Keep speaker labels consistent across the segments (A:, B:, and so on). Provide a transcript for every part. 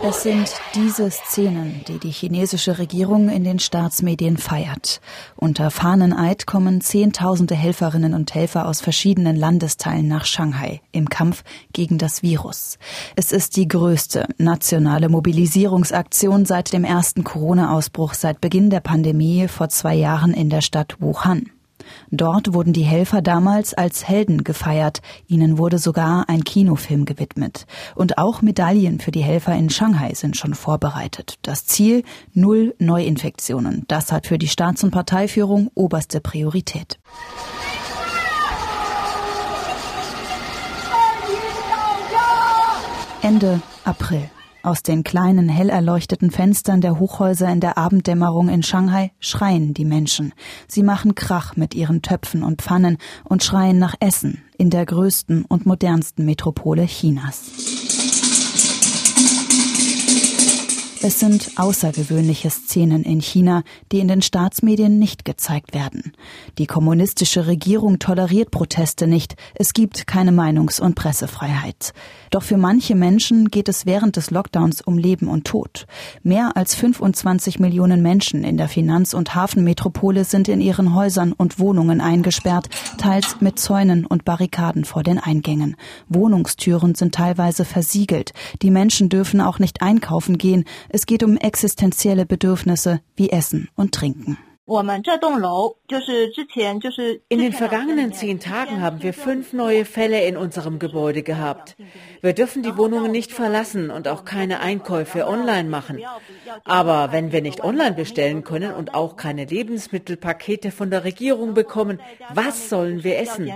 A: Es sind diese Szenen, die die chinesische Regierung in den Staatsmedien feiert. Unter Fahneneid kommen Zehntausende Helferinnen und Helfer aus verschiedenen Landesteilen nach Shanghai im Kampf gegen das Virus. Es ist die größte nationale Mobilisierungsaktion seit dem ersten Corona-Ausbruch seit Beginn der Pandemie vor zwei Jahren in der Stadt Wuhan. Dort wurden die Helfer damals als Helden gefeiert. Ihnen wurde sogar ein Kinofilm gewidmet. Und auch Medaillen für die Helfer in Shanghai sind schon vorbereitet. Das Ziel null Neuinfektionen. Das hat für die Staats- und Parteiführung oberste Priorität. Ende April. Aus den kleinen, hell erleuchteten Fenstern der Hochhäuser in der Abenddämmerung in Shanghai schreien die Menschen. Sie machen Krach mit ihren Töpfen und Pfannen und schreien nach Essen in der größten und modernsten Metropole Chinas. Es sind außergewöhnliche Szenen in China, die in den Staatsmedien nicht gezeigt werden. Die kommunistische Regierung toleriert Proteste nicht. Es gibt keine Meinungs- und Pressefreiheit. Doch für manche Menschen geht es während des Lockdowns um Leben und Tod. Mehr als 25 Millionen Menschen in der Finanz- und Hafenmetropole sind in ihren Häusern und Wohnungen eingesperrt, teils mit Zäunen und Barrikaden vor den Eingängen. Wohnungstüren sind teilweise versiegelt. Die Menschen dürfen auch nicht einkaufen gehen. Es geht um existenzielle Bedürfnisse wie Essen und Trinken.
B: In den vergangenen zehn Tagen haben wir fünf neue Fälle in unserem Gebäude gehabt. Wir dürfen die Wohnungen nicht verlassen und auch keine Einkäufe online machen. Aber wenn wir nicht online bestellen können und auch keine Lebensmittelpakete von der Regierung bekommen, was sollen wir essen?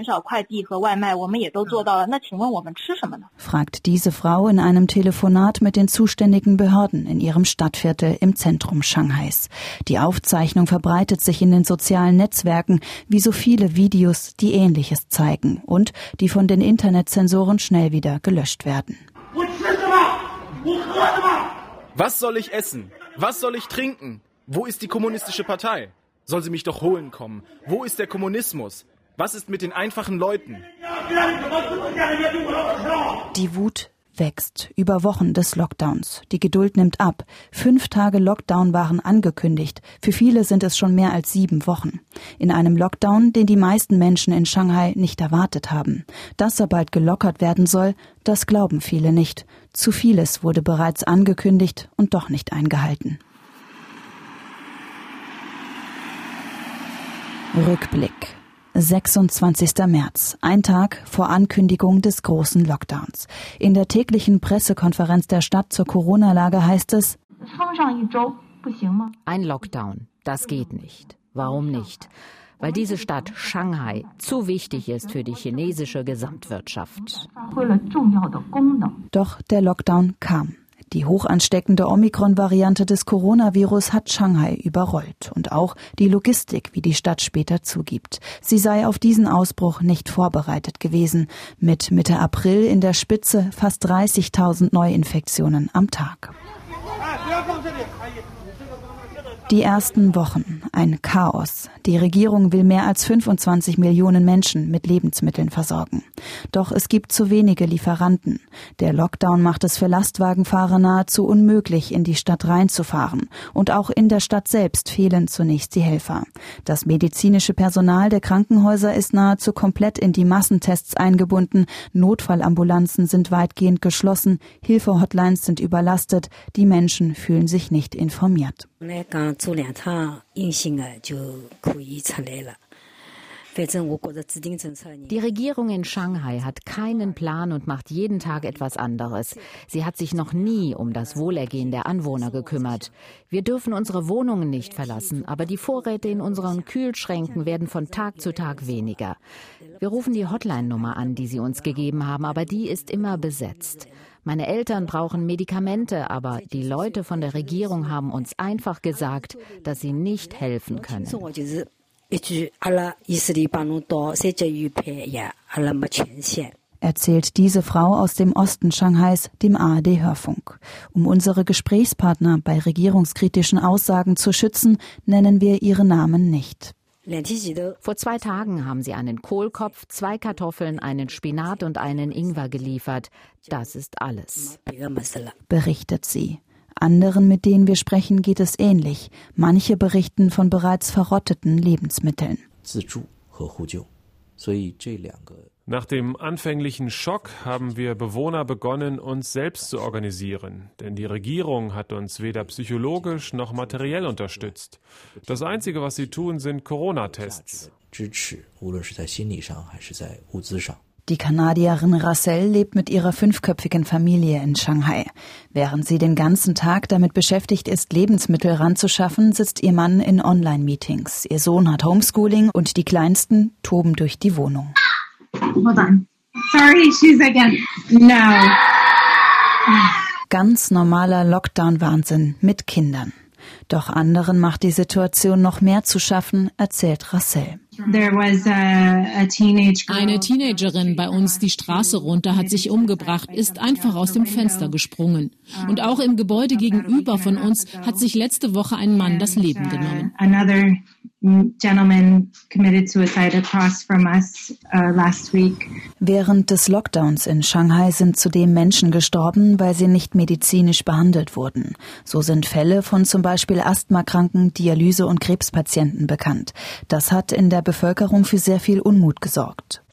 A: fragt diese Frau in einem Telefonat mit den zuständigen Behörden in ihrem Stadtviertel im Zentrum Shanghais. Die Aufzeichnung verbreitet sich in den sozialen Netzwerken wie so viele Videos, die Ähnliches zeigen und die von den Internetzensoren schnell wieder gelöscht werden.
C: Was soll ich essen? Was soll ich trinken? Wo ist die kommunistische Partei? Soll sie mich doch holen kommen? Wo ist der Kommunismus? Was ist mit den einfachen Leuten?
A: Die Wut wächst über Wochen des Lockdowns. Die Geduld nimmt ab. Fünf Tage Lockdown waren angekündigt. Für viele sind es schon mehr als sieben Wochen. In einem Lockdown, den die meisten Menschen in Shanghai nicht erwartet haben. Dass er bald gelockert werden soll, das glauben viele nicht. Zu vieles wurde bereits angekündigt und doch nicht eingehalten. Rückblick. 26. März, ein Tag vor Ankündigung des großen Lockdowns. In der täglichen Pressekonferenz der Stadt zur Corona-Lage heißt es,
D: ein Lockdown, das geht nicht. Warum nicht? Weil diese Stadt Shanghai zu wichtig ist für die chinesische Gesamtwirtschaft.
A: Doch der Lockdown kam. Die hochansteckende Omikron-Variante des Coronavirus hat Shanghai überrollt und auch die Logistik, wie die Stadt später zugibt. Sie sei auf diesen Ausbruch nicht vorbereitet gewesen. Mit Mitte April in der Spitze fast 30.000 Neuinfektionen am Tag. Die ersten Wochen ein Chaos. Die Regierung will mehr als 25 Millionen Menschen mit Lebensmitteln versorgen. Doch es gibt zu wenige Lieferanten. Der Lockdown macht es für Lastwagenfahrer nahezu unmöglich, in die Stadt reinzufahren. Und auch in der Stadt selbst fehlen zunächst die Helfer. Das medizinische Personal der Krankenhäuser ist nahezu komplett in die Massentests eingebunden. Notfallambulanzen sind weitgehend geschlossen. Hilfehotlines sind überlastet. Die Menschen fühlen sich nicht informiert. 刚做两趟阴性的就可以出来了。
D: Die Regierung in Shanghai hat keinen Plan und macht jeden Tag etwas anderes. Sie hat sich noch nie um das Wohlergehen der Anwohner gekümmert. Wir dürfen unsere Wohnungen nicht verlassen, aber die Vorräte in unseren Kühlschränken werden von Tag zu Tag weniger. Wir rufen die Hotline-Nummer an, die sie uns gegeben haben, aber die ist immer besetzt. Meine Eltern brauchen Medikamente, aber die Leute von der Regierung haben uns einfach gesagt, dass sie nicht helfen können.
A: erzählt diese Frau aus dem Osten Shanghais dem ARD-Hörfunk. Um unsere Gesprächspartner bei regierungskritischen Aussagen zu schützen, nennen wir ihre Namen nicht.
D: Vor zwei Tagen haben sie einen Kohlkopf, zwei Kartoffeln, einen Spinat und einen Ingwer geliefert. Das ist alles.
A: Berichtet sie. Anderen, mit denen wir sprechen, geht es ähnlich. Manche berichten von bereits verrotteten Lebensmitteln.
E: Nach dem anfänglichen Schock haben wir Bewohner begonnen, uns selbst zu organisieren, denn die Regierung hat uns weder psychologisch noch materiell unterstützt. Das Einzige, was sie tun, sind Corona-Tests.
A: Die Kanadierin Rassel lebt mit ihrer fünfköpfigen Familie in Shanghai. Während sie den ganzen Tag damit beschäftigt ist, Lebensmittel ranzuschaffen, sitzt ihr Mann in Online-Meetings. Ihr Sohn hat Homeschooling und die Kleinsten toben durch die Wohnung. Hold on. Sorry, she's again. No. Ganz normaler Lockdown-Wahnsinn mit Kindern. Doch anderen macht die Situation noch mehr zu schaffen, erzählt Rassel.
F: Eine Teenagerin bei uns die Straße runter hat sich umgebracht, ist einfach aus dem Fenster gesprungen. Und auch im Gebäude gegenüber von uns hat sich letzte Woche ein Mann das Leben genommen.
A: Während des Lockdowns in Shanghai sind zudem Menschen gestorben, weil sie nicht medizinisch behandelt wurden. So sind Fälle von zum Beispiel Asthmakranken, Dialyse- und Krebspatienten bekannt. Das hat in der Bevölkerung für sehr viel Unmut gesorgt.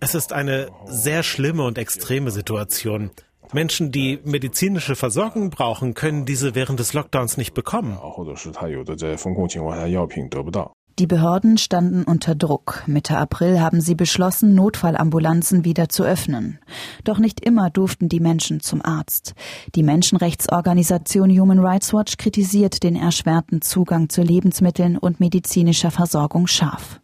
G: Es ist eine sehr schlimme und extreme Situation. Menschen, die medizinische Versorgung brauchen, können diese während des Lockdowns nicht bekommen.
A: Die Behörden standen unter Druck. Mitte April haben sie beschlossen, Notfallambulanzen wieder zu öffnen. Doch nicht immer durften die Menschen zum Arzt. Die Menschenrechtsorganisation Human Rights Watch kritisiert den erschwerten Zugang zu Lebensmitteln und medizinischer Versorgung scharf.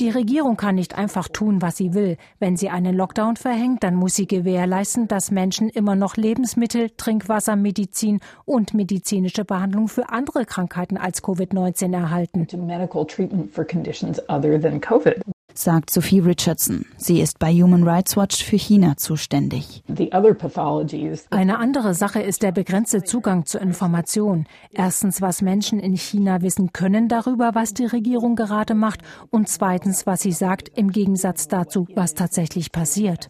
H: Die Regierung kann nicht einfach tun, was sie will. Wenn sie einen Lockdown verhängt, dann muss sie gewährleisten, dass Menschen immer noch Lebensmittel, Trinkwasser, Medizin und medizinische Behandlung für andere Krankheiten als Covid-19 erhalten
A: sagt Sophie Richardson. Sie ist bei Human Rights Watch für China zuständig.
H: Eine andere Sache ist der begrenzte Zugang zu Informationen. Erstens, was Menschen in China wissen können darüber, was die Regierung gerade macht, und zweitens, was sie sagt, im Gegensatz dazu, was tatsächlich passiert.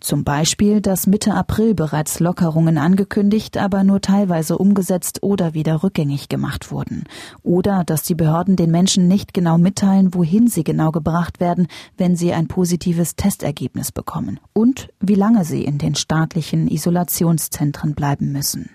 A: Zum Beispiel, dass Mitte April bereits Lockerungen angekündigt, aber nur teilweise umgesetzt oder wieder rückgängig gemacht wurden. Oder dass die Behörden den Menschen nicht genau mitteilen, wohin sie genau gebracht werden, wenn sie ein positives Testergebnis bekommen. Und wie lange sie in den staatlichen Isolationszentren bleiben müssen.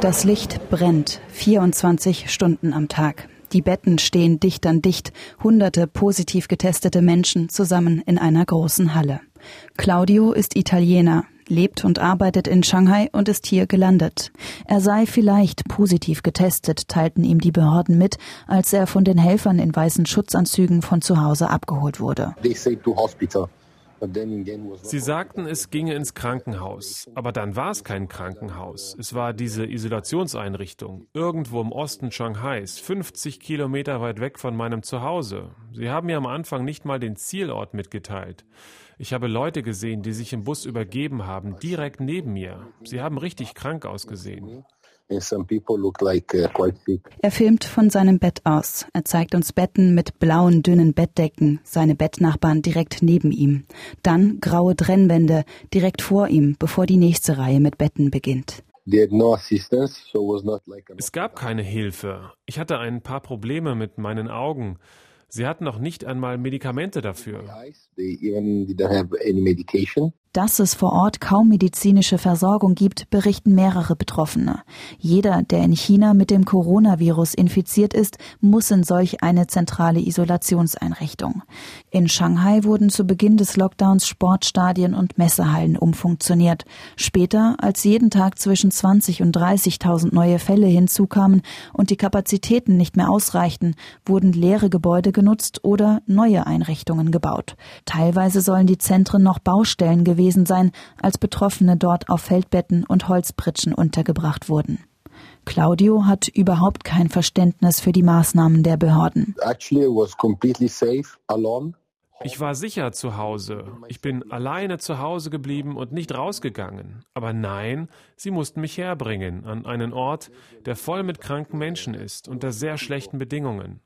A: Das Licht brennt 24 Stunden am Tag. Die Betten stehen dicht an dicht, hunderte positiv getestete Menschen zusammen in einer großen Halle. Claudio ist Italiener, lebt und arbeitet in Shanghai und ist hier gelandet. Er sei vielleicht positiv getestet, teilten ihm die Behörden mit, als er von den Helfern in weißen Schutzanzügen von zu Hause abgeholt wurde.
E: Sie sagten, es ginge ins Krankenhaus. Aber dann war es kein Krankenhaus. Es war diese Isolationseinrichtung, irgendwo im Osten Shanghais, 50 Kilometer weit weg von meinem Zuhause. Sie haben mir am Anfang nicht mal den Zielort mitgeteilt. Ich habe Leute gesehen, die sich im Bus übergeben haben, direkt neben mir. Sie haben richtig krank ausgesehen.
A: Uh, er filmt von seinem Bett aus. Er zeigt uns Betten mit blauen, dünnen Bettdecken, seine Bettnachbarn direkt neben ihm. Dann graue Trennwände direkt vor ihm, bevor die nächste Reihe mit Betten beginnt.
E: Es gab keine Hilfe. Ich hatte ein paar Probleme mit meinen Augen. Sie hatten noch nicht einmal Medikamente dafür.
A: Dass es vor Ort kaum medizinische Versorgung gibt, berichten mehrere Betroffene. Jeder, der in China mit dem Coronavirus infiziert ist, muss in solch eine zentrale Isolationseinrichtung. In Shanghai wurden zu Beginn des Lockdowns Sportstadien und Messehallen umfunktioniert. Später, als jeden Tag zwischen 20 und 30.000 neue Fälle hinzukamen und die Kapazitäten nicht mehr ausreichten, wurden leere Gebäude genutzt oder neue Einrichtungen gebaut. Teilweise sollen die Zentren noch Baustellen gewesen sein, als Betroffene dort auf Feldbetten und Holzpritschen untergebracht wurden. Claudio hat überhaupt kein Verständnis für die Maßnahmen der Behörden.
E: Ich war sicher zu Hause. Ich bin alleine zu Hause geblieben und nicht rausgegangen. Aber nein, sie mussten mich herbringen an einen Ort, der voll mit kranken Menschen ist, unter sehr schlechten Bedingungen.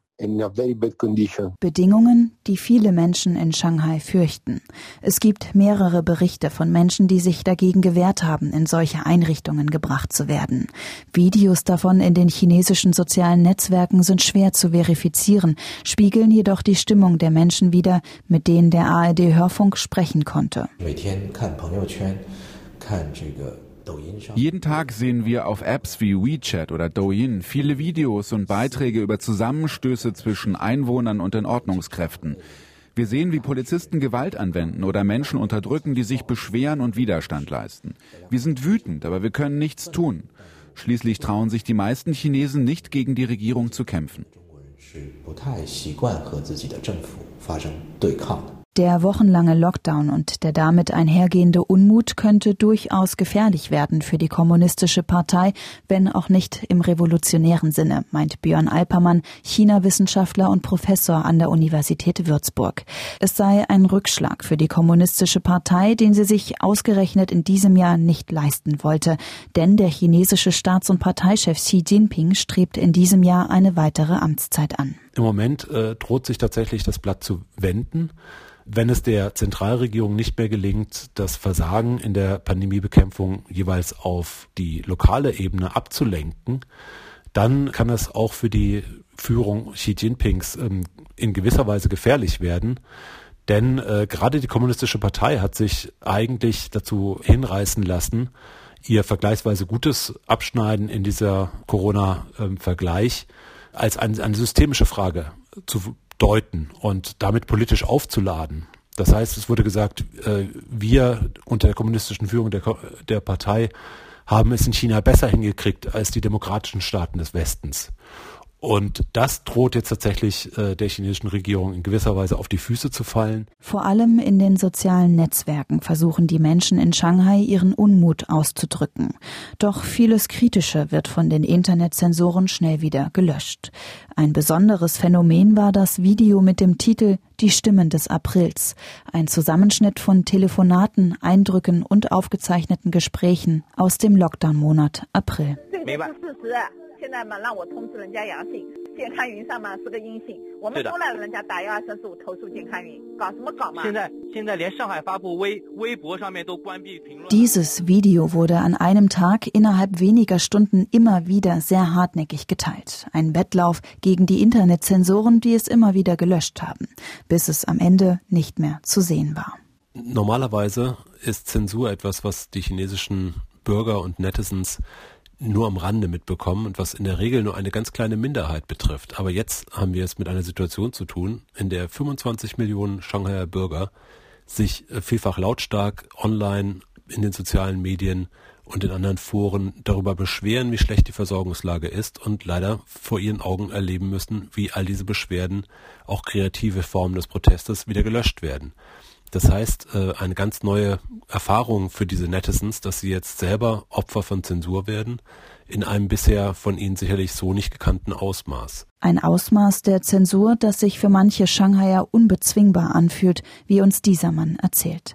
A: Bedingungen, die viele Menschen in Shanghai fürchten. Es gibt mehrere Berichte von Menschen, die sich dagegen gewehrt haben, in solche Einrichtungen gebracht zu werden. Videos davon in den chinesischen sozialen Netzwerken sind schwer zu verifizieren, spiegeln jedoch die Stimmung der Menschen wider, mit denen der ARD Hörfunk sprechen konnte.
I: Jeden Tag sehen wir auf Apps wie WeChat oder Douyin viele Videos und Beiträge über Zusammenstöße zwischen Einwohnern und den Ordnungskräften. Wir sehen, wie Polizisten Gewalt anwenden oder Menschen unterdrücken, die sich beschweren und Widerstand leisten. Wir sind wütend, aber wir können nichts tun. Schließlich trauen sich die meisten Chinesen nicht gegen die Regierung zu kämpfen.
A: Der wochenlange Lockdown und der damit einhergehende Unmut könnte durchaus gefährlich werden für die kommunistische Partei, wenn auch nicht im revolutionären Sinne, meint Björn Alpermann, China-Wissenschaftler und Professor an der Universität Würzburg. Es sei ein Rückschlag für die kommunistische Partei, den sie sich ausgerechnet in diesem Jahr nicht leisten wollte, denn der chinesische Staats- und Parteichef Xi Jinping strebt in diesem Jahr eine weitere Amtszeit an.
J: Im Moment äh, droht sich tatsächlich das Blatt zu wenden wenn es der Zentralregierung nicht mehr gelingt, das Versagen in der Pandemiebekämpfung jeweils auf die lokale Ebene abzulenken, dann kann es auch für die Führung Xi Jinpings ähm, in gewisser Weise gefährlich werden. Denn äh, gerade die Kommunistische Partei hat sich eigentlich dazu hinreißen lassen, ihr vergleichsweise gutes Abschneiden in dieser Corona-Vergleich ähm, als ein, eine systemische Frage zu deuten und damit politisch aufzuladen. Das heißt, es wurde gesagt, äh, wir unter der kommunistischen Führung der, der Partei haben es in China besser hingekriegt als die demokratischen Staaten des Westens. Und das droht jetzt tatsächlich äh, der chinesischen Regierung in gewisser Weise auf die Füße zu fallen.
A: Vor allem in den sozialen Netzwerken versuchen die Menschen in Shanghai ihren Unmut auszudrücken. Doch vieles Kritische wird von den Internetzensoren schnell wieder gelöscht. Ein besonderes Phänomen war das Video mit dem Titel Die Stimmen des Aprils. Ein Zusammenschnitt von Telefonaten, Eindrücken und aufgezeichneten Gesprächen aus dem Lockdown-Monat April. 现在嘛，让我通知人家阳性，健康云上嘛是个阴性，我们都让人家打幺二三四五投诉健康云，搞什么搞嘛？现在现在连上海发布微微博上面都关闭评论。Dieses Video wurde an einem Tag innerhalb weniger Stunden immer wieder sehr hartnäckig geteilt. Ein Wettlauf gegen die Internetzensoren, die es immer wieder gelöscht haben, bis es am Ende nicht mehr zu sehen war.
J: Normalerweise ist Zensur etwas, was die chinesischen Bürger und Netizens nur am Rande mitbekommen und was in der Regel nur eine ganz kleine Minderheit betrifft. Aber jetzt haben wir es mit einer Situation zu tun, in der 25 Millionen Shanghaier Bürger sich äh, vielfach lautstark online in den sozialen Medien und in anderen Foren darüber beschweren, wie schlecht die Versorgungslage ist und leider vor ihren Augen erleben müssen, wie all diese Beschwerden, auch kreative Formen des Protestes, wieder gelöscht werden. Das heißt, äh, eine ganz neue Erfahrung für diese Netizens, dass sie jetzt selber Opfer von Zensur werden, in einem bisher von ihnen sicherlich so nicht gekannten Ausmaß.
A: Ein Ausmaß der Zensur, das sich für manche Shanghaier unbezwingbar anfühlt, wie uns dieser Mann erzählt.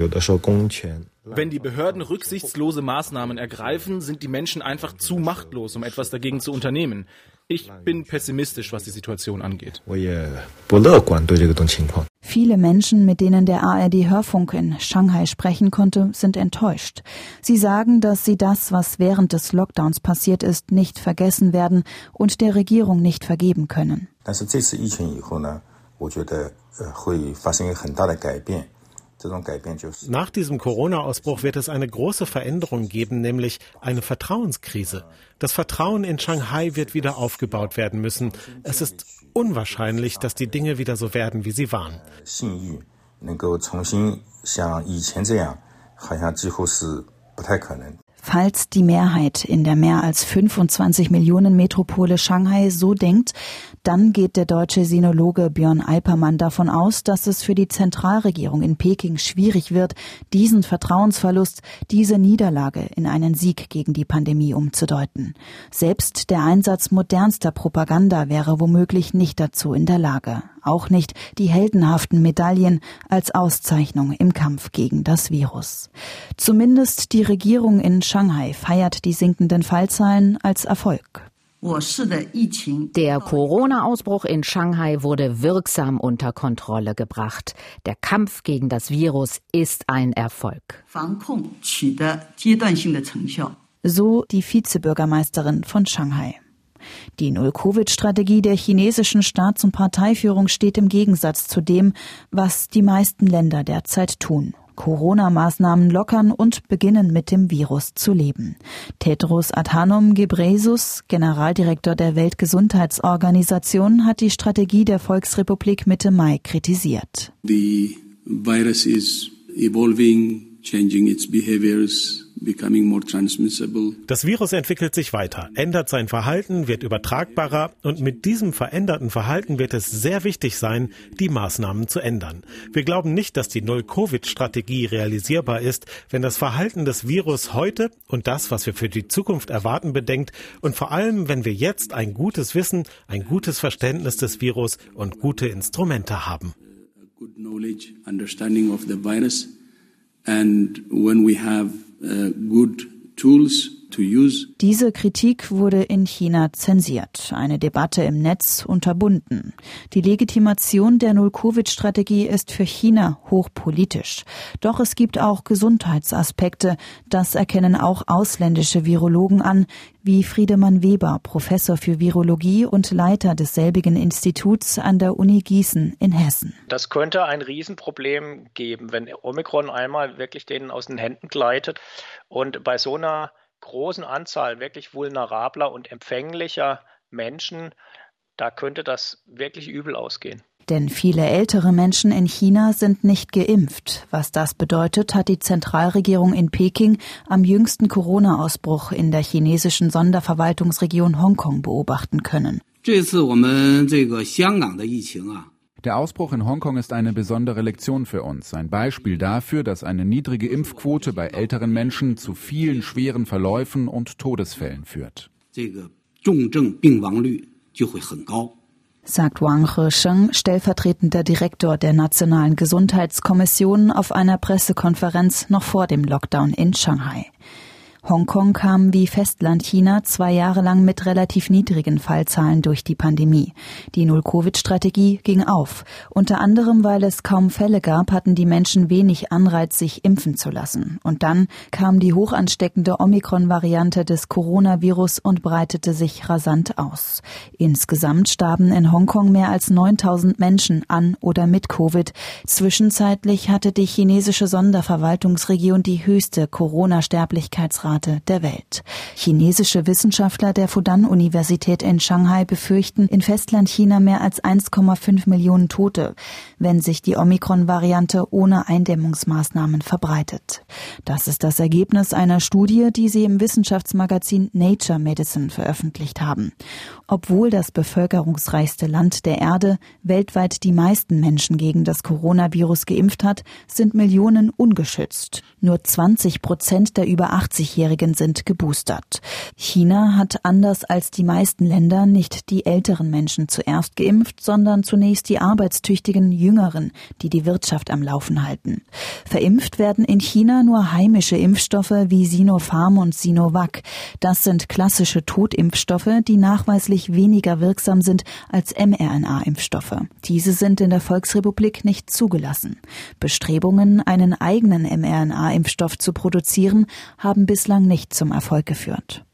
C: Wenn die Behörden rücksichtslose Maßnahmen ergreifen, sind die Menschen einfach zu machtlos, um etwas dagegen zu unternehmen. Ich bin pessimistisch, was die Situation angeht.
A: Viele Menschen, mit denen der ARD Hörfunk in Shanghai sprechen konnte, sind enttäuscht. Sie sagen, dass sie das, was während des Lockdowns passiert ist, nicht vergessen werden und der Regierung nicht vergeben können. 但是这次疫情以后呢，我觉得呃会发生一个很大的改变。
G: Nach diesem Corona-Ausbruch wird es eine große Veränderung geben, nämlich eine Vertrauenskrise. Das Vertrauen in Shanghai wird wieder aufgebaut werden müssen. Es ist unwahrscheinlich, dass die Dinge wieder so werden, wie sie waren.
A: Falls die Mehrheit in der mehr als 25 Millionen Metropole Shanghai so denkt, dann geht der deutsche Sinologe Björn Alpermann davon aus, dass es für die Zentralregierung in Peking schwierig wird, diesen Vertrauensverlust, diese Niederlage in einen Sieg gegen die Pandemie umzudeuten. Selbst der Einsatz modernster Propaganda wäre womöglich nicht dazu in der Lage. Auch nicht die heldenhaften Medaillen als Auszeichnung im Kampf gegen das Virus. Zumindest die Regierung in Shanghai feiert die sinkenden Fallzahlen als Erfolg.
D: Der Corona-Ausbruch in Shanghai wurde wirksam unter Kontrolle gebracht. Der Kampf gegen das Virus ist ein Erfolg.
A: So die Vizebürgermeisterin von Shanghai. Die Null-Covid-Strategie der chinesischen Staats- und Parteiführung steht im Gegensatz zu dem, was die meisten Länder derzeit tun. Corona-Maßnahmen lockern und beginnen mit dem Virus zu leben. Tedros Adhanom Ghebreyesus, Generaldirektor der Weltgesundheitsorganisation, hat die Strategie der Volksrepublik Mitte Mai kritisiert.
K: The virus is evolving, changing its behaviors
G: das Virus entwickelt sich weiter, ändert sein Verhalten, wird übertragbarer und mit diesem veränderten Verhalten wird es sehr wichtig sein, die Maßnahmen zu ändern. Wir glauben nicht, dass die Null-Covid-Strategie realisierbar ist, wenn das Verhalten des Virus heute und das, was wir für die Zukunft erwarten, bedenkt und vor allem, wenn wir jetzt ein gutes Wissen, ein gutes Verständnis des Virus und gute Instrumente haben. Good knowledge, understanding of the virus and when we have
A: Uh, good tools Diese Kritik wurde in China zensiert, eine Debatte im Netz unterbunden. Die Legitimation der Null-Covid-Strategie ist für China hochpolitisch. Doch es gibt auch Gesundheitsaspekte. Das erkennen auch ausländische Virologen an, wie Friedemann Weber, Professor für Virologie und Leiter desselbigen Instituts an der Uni Gießen in Hessen.
L: Das könnte ein Riesenproblem geben, wenn Omikron einmal wirklich denen aus den Händen gleitet. Und bei so einer großen Anzahl wirklich vulnerabler und empfänglicher Menschen, da könnte das wirklich übel ausgehen.
A: Denn viele ältere Menschen in China sind nicht geimpft. Was das bedeutet, hat die Zentralregierung in Peking am jüngsten Corona-Ausbruch in der chinesischen Sonderverwaltungsregion Hongkong beobachten können. 这次我们这个香港的疫情
I: 啊 ，der Ausbruch in Hongkong ist eine besondere Lektion für uns, ein Beispiel dafür, dass eine niedrige Impfquote bei älteren Menschen zu vielen schweren Verläufen und Todesfällen führt.
A: Sagt Wang Hesheng, stellvertretender Direktor der Nationalen Gesundheitskommission auf einer Pressekonferenz noch vor dem Lockdown in Shanghai. Hongkong kam wie Festlandchina zwei Jahre lang mit relativ niedrigen Fallzahlen durch die Pandemie. Die Null-Covid-Strategie ging auf. Unter anderem, weil es kaum Fälle gab, hatten die Menschen wenig Anreiz, sich impfen zu lassen. Und dann kam die hochansteckende Omikron-Variante des Coronavirus und breitete sich rasant aus. Insgesamt starben in Hongkong mehr als 9000 Menschen an oder mit Covid. Zwischenzeitlich hatte die chinesische Sonderverwaltungsregion die höchste Corona-Sterblichkeitsrate Rate der Welt. Chinesische Wissenschaftler der Fudan-Universität in Shanghai befürchten in Festlandchina mehr als 1,5 Millionen Tote, wenn sich die Omikron-Variante ohne Eindämmungsmaßnahmen verbreitet. Das ist das Ergebnis einer Studie, die sie im Wissenschaftsmagazin Nature Medicine veröffentlicht haben. Obwohl das bevölkerungsreichste Land der Erde weltweit die meisten Menschen gegen das Coronavirus geimpft hat, sind Millionen ungeschützt. Nur 20 Prozent der über 80-Jährigen sind geboostert. China hat anders als die meisten Länder nicht die älteren Menschen zuerst geimpft, sondern zunächst die arbeitstüchtigen Jüngeren, die die Wirtschaft am Laufen halten. Verimpft werden in China nur heimische Impfstoffe wie Sinopharm und Sinovac. Das sind klassische Totimpfstoffe, die nachweislich weniger wirksam sind als mRNA-Impfstoffe. Diese sind in der Volksrepublik nicht zugelassen. Bestrebungen, einen eigenen mRNA-Impfstoff zu produzieren, haben bislang nicht zum Erfolg geführt.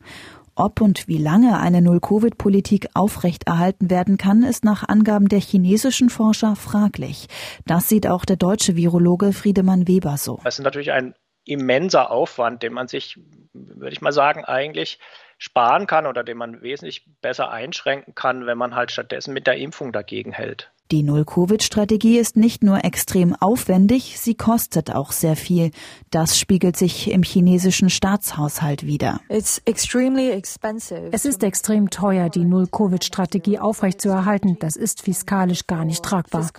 A: Ob und wie lange eine Null-Covid-Politik aufrechterhalten werden kann, ist nach Angaben der chinesischen Forscher fraglich. Das sieht auch der deutsche Virologe Friedemann Weber so.
L: Das ist natürlich ein immenser Aufwand, den man sich, würde ich mal sagen, eigentlich sparen kann oder den man wesentlich besser einschränken kann, wenn man halt stattdessen mit der Impfung dagegen hält.
A: Die Null-Covid-Strategie ist nicht nur extrem aufwendig, sie kostet auch sehr viel. Das spiegelt sich im chinesischen Staatshaushalt wider.
H: Es ist extrem teuer, die Null-Covid-Strategie aufrechtzuerhalten. Das ist fiskalisch gar nicht tragbar.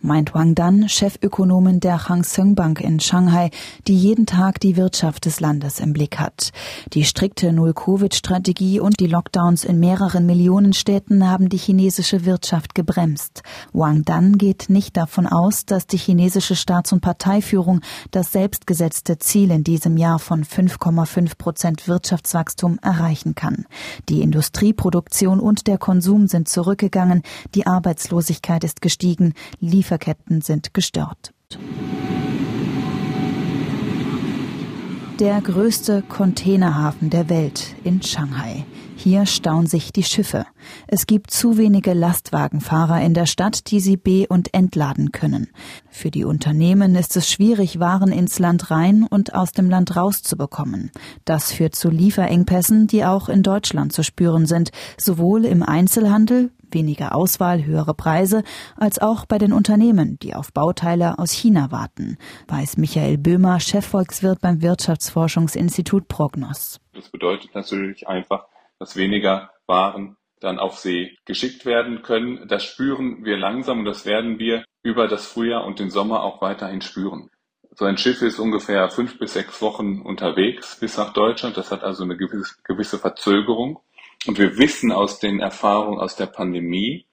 A: Meint Wang Dan, Chefökonomin der Hang Seng Bank in Shanghai, die jeden Tag die Wirtschaft des Landes im Blick hat. Die strikte Null-Covid-Strategie und die Lockdowns in mehreren Millionen Städten haben die chinesische Wirtschaft gebremst. Wang Dan geht nicht davon aus, dass die chinesische Staats- und Parteiführung das selbstgesetzte Ziel in diesem Jahr von 5,5 Prozent Wirtschaftswachstum erreichen kann. Die Industrieproduktion und der Konsum sind zurückgegangen, die Arbeitslosigkeit ist gestiegen, Lieferketten sind gestört. Der größte Containerhafen der Welt in Shanghai. Hier stauen sich die Schiffe. Es gibt zu wenige Lastwagenfahrer in der Stadt, die sie be- und entladen können. Für die Unternehmen ist es schwierig, Waren ins Land rein und aus dem Land rauszubekommen. Das führt zu Lieferengpässen, die auch in Deutschland zu spüren sind, sowohl im Einzelhandel weniger Auswahl, höhere Preise, als auch bei den Unternehmen, die auf Bauteile aus China warten, weiß Michael Böhmer, Chefvolkswirt beim Wirtschaftsforschungsinstitut Prognos.
M: Das bedeutet natürlich einfach, dass weniger Waren dann auf See geschickt werden können. Das spüren wir langsam und das werden wir über das Frühjahr und den Sommer auch weiterhin spüren. So ein Schiff ist ungefähr fünf bis sechs Wochen unterwegs bis nach Deutschland. Das hat also eine gewisse Verzögerung. Und wir wissen aus den Erfahrungen aus der Pandemie,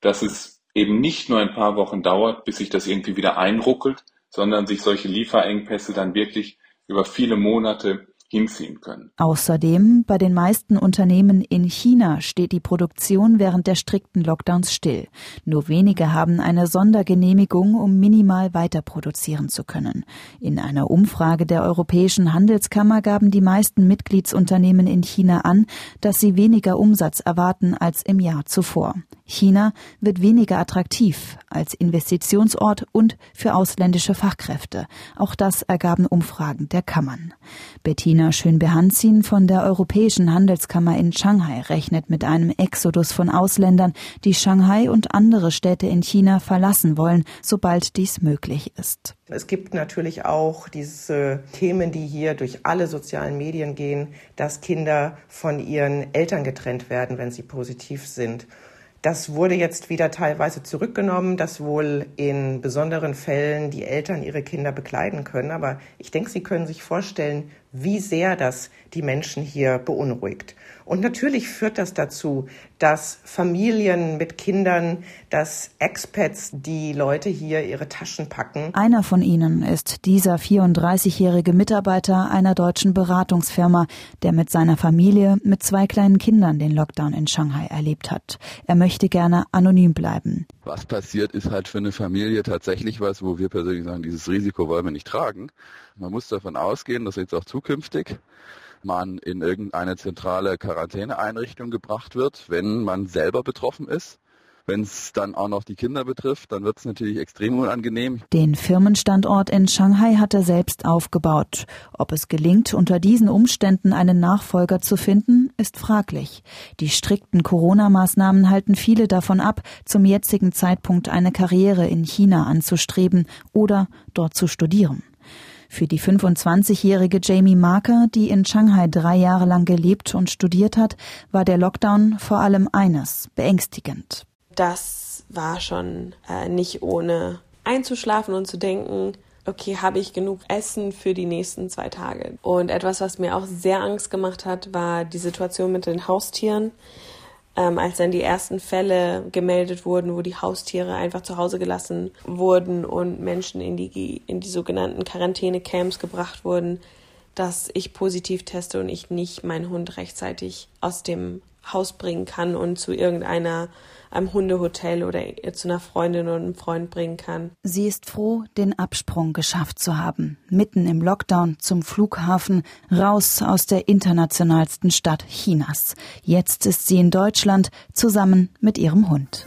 M: dass es eben nicht nur ein paar Wochen dauert, bis sich das irgendwie wieder einruckelt, sondern sich solche Lieferengpässe dann wirklich über viele Monate hinziehen können.
A: Außerdem, bei den meisten Unternehmen in China steht die Produktion während der strikten Lockdowns still. Nur wenige haben eine Sondergenehmigung, um minimal weiter produzieren zu können. In einer Umfrage der Europäischen Handelskammer gaben die meisten Mitgliedsunternehmen in China an, dass sie weniger Umsatz erwarten als im Jahr zuvor. China wird weniger attraktiv als Investitionsort und für ausländische Fachkräfte. Auch das ergaben Umfragen der Kammern. Bettina Schönbehanzin von der Europäischen Handelskammer in Shanghai rechnet mit einem Exodus von Ausländern, die Shanghai und andere Städte in China verlassen wollen, sobald dies möglich ist.
N: Es gibt natürlich auch diese Themen, die hier durch alle sozialen Medien gehen, dass Kinder von ihren Eltern getrennt werden, wenn sie positiv sind. Das wurde jetzt wieder teilweise zurückgenommen, dass wohl in besonderen Fällen die Eltern ihre Kinder bekleiden können. Aber ich denke, Sie können sich vorstellen, wie sehr das die Menschen hier beunruhigt. Und natürlich führt das dazu, dass Familien mit Kindern, dass Expats die Leute hier ihre Taschen packen.
A: Einer von ihnen ist dieser 34-jährige Mitarbeiter einer deutschen Beratungsfirma, der mit seiner Familie mit zwei kleinen Kindern den Lockdown in Shanghai erlebt hat. Er möchte gerne anonym bleiben.
O: Was passiert, ist halt für eine Familie tatsächlich was, wo wir persönlich sagen, dieses Risiko wollen wir nicht tragen. Man muss davon ausgehen, dass jetzt auch zukünftig man in irgendeine zentrale Quarantäneeinrichtung gebracht wird, wenn man selber betroffen ist. Wenn es dann auch noch die Kinder betrifft, dann wird es natürlich extrem unangenehm.
A: Den Firmenstandort in Shanghai hat er selbst aufgebaut. Ob es gelingt, unter diesen Umständen einen Nachfolger zu finden, ist fraglich. Die strikten Corona-Maßnahmen halten viele davon ab, zum jetzigen Zeitpunkt eine Karriere in China anzustreben oder dort zu studieren. Für die 25-jährige Jamie Marker, die in Shanghai drei Jahre lang gelebt und studiert hat, war der Lockdown vor allem eines, beängstigend.
P: Das war schon äh, nicht ohne einzuschlafen und zu denken, okay, habe ich genug Essen für die nächsten zwei Tage? Und etwas, was mir auch sehr Angst gemacht hat, war die Situation mit den Haustieren ähm, als dann die ersten Fälle gemeldet wurden, wo die Haustiere einfach zu Hause gelassen wurden und Menschen in die, in die sogenannten Quarantänecamps gebracht wurden, dass ich positiv teste und ich nicht meinen Hund rechtzeitig aus dem Haus bringen kann und zu irgendeiner einem Hundehotel oder zu einer Freundin oder einem Freund bringen kann.
A: Sie ist froh, den Absprung geschafft zu haben. Mitten im Lockdown zum Flughafen, raus aus der internationalsten Stadt Chinas. Jetzt ist sie in Deutschland zusammen mit ihrem Hund.